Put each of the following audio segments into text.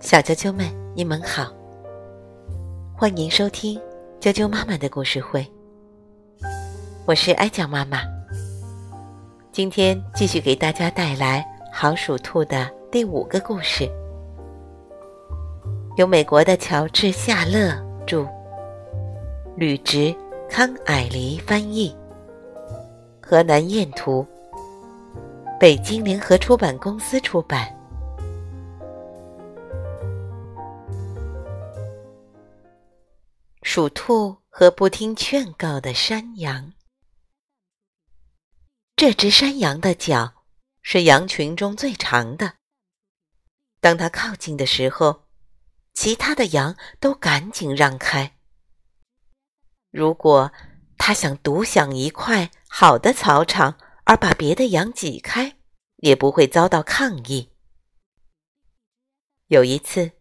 小啾啾们，你们好，欢迎收听啾啾妈妈的故事会。我是艾酱妈妈，今天继续给大家带来《好鼠兔》的第五个故事，由美国的乔治·夏勒著，吕植、康蔼黎翻译，河南燕图，北京联合出版公司出版。鼠兔和不听劝告的山羊。这只山羊的脚是羊群中最长的。当它靠近的时候，其他的羊都赶紧让开。如果它想独享一块好的草场，而把别的羊挤开，也不会遭到抗议。有一次，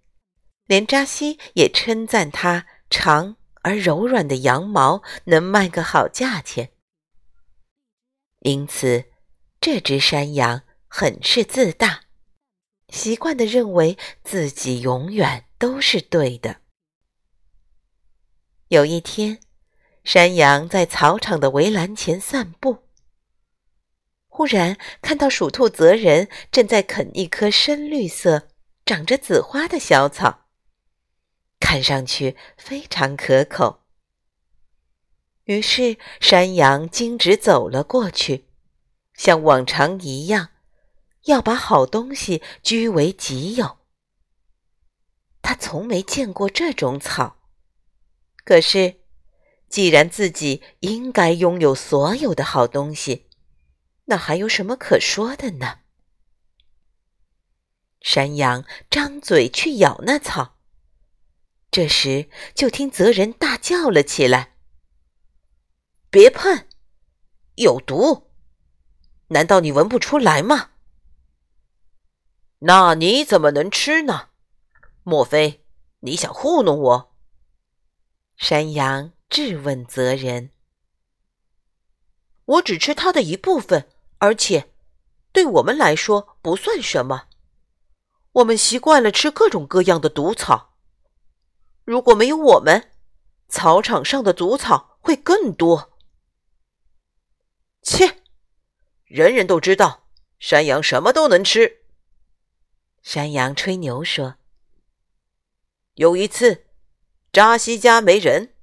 连扎西也称赞它长。而柔软的羊毛能卖个好价钱，因此这只山羊很是自大，习惯的认为自己永远都是对的。有一天，山羊在草场的围栏前散步，忽然看到鼠兔泽人正在啃一棵深绿色、长着紫花的小草。看上去非常可口。于是山羊径直走了过去，像往常一样，要把好东西据为己有。他从没见过这种草，可是，既然自己应该拥有所有的好东西，那还有什么可说的呢？山羊张嘴去咬那草。这时，就听泽人大叫了起来：“别碰，有毒！难道你闻不出来吗？那你怎么能吃呢？莫非你想糊弄我？”山羊质问泽人：“我只吃它的一部分，而且对我们来说不算什么。我们习惯了吃各种各样的毒草。”如果没有我们，草场上的毒草会更多。切，人人都知道，山羊什么都能吃。山羊吹牛说：“有一次，扎西家没人，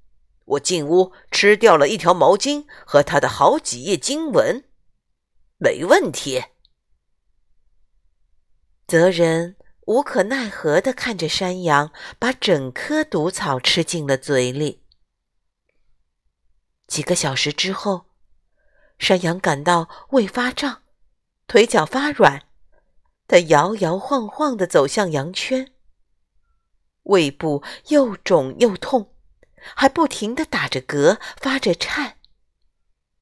我进屋吃掉了一条毛巾和他的好几页经文，没问题。”责人。无可奈何地看着山羊把整颗毒草吃进了嘴里。几个小时之后，山羊感到胃发胀，腿脚发软，它摇摇晃晃地走向羊圈，胃部又肿又痛，还不停地打着嗝，发着颤，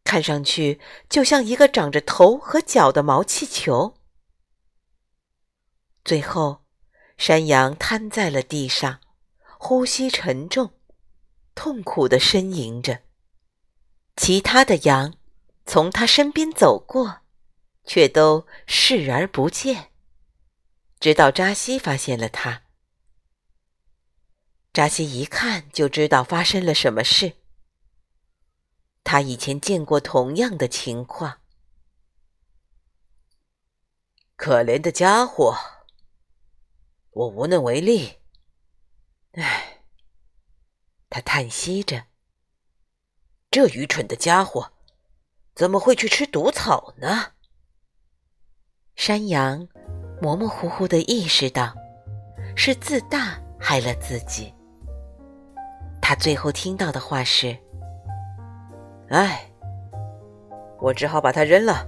看上去就像一个长着头和脚的毛气球。最后，山羊瘫在了地上，呼吸沉重，痛苦地呻吟着。其他的羊从他身边走过，却都视而不见。直到扎西发现了他，扎西一看就知道发生了什么事。他以前见过同样的情况。可怜的家伙。我无能为力。唉，他叹息着。这愚蠢的家伙，怎么会去吃毒草呢？山羊模模糊糊的意识到，是自大害了自己。他最后听到的话是：“唉，我只好把它扔了。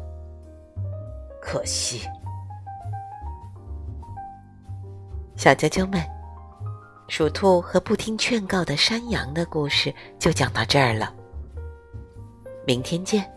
可惜。”小啾啾们，鼠兔和不听劝告的山羊的故事就讲到这儿了。明天见。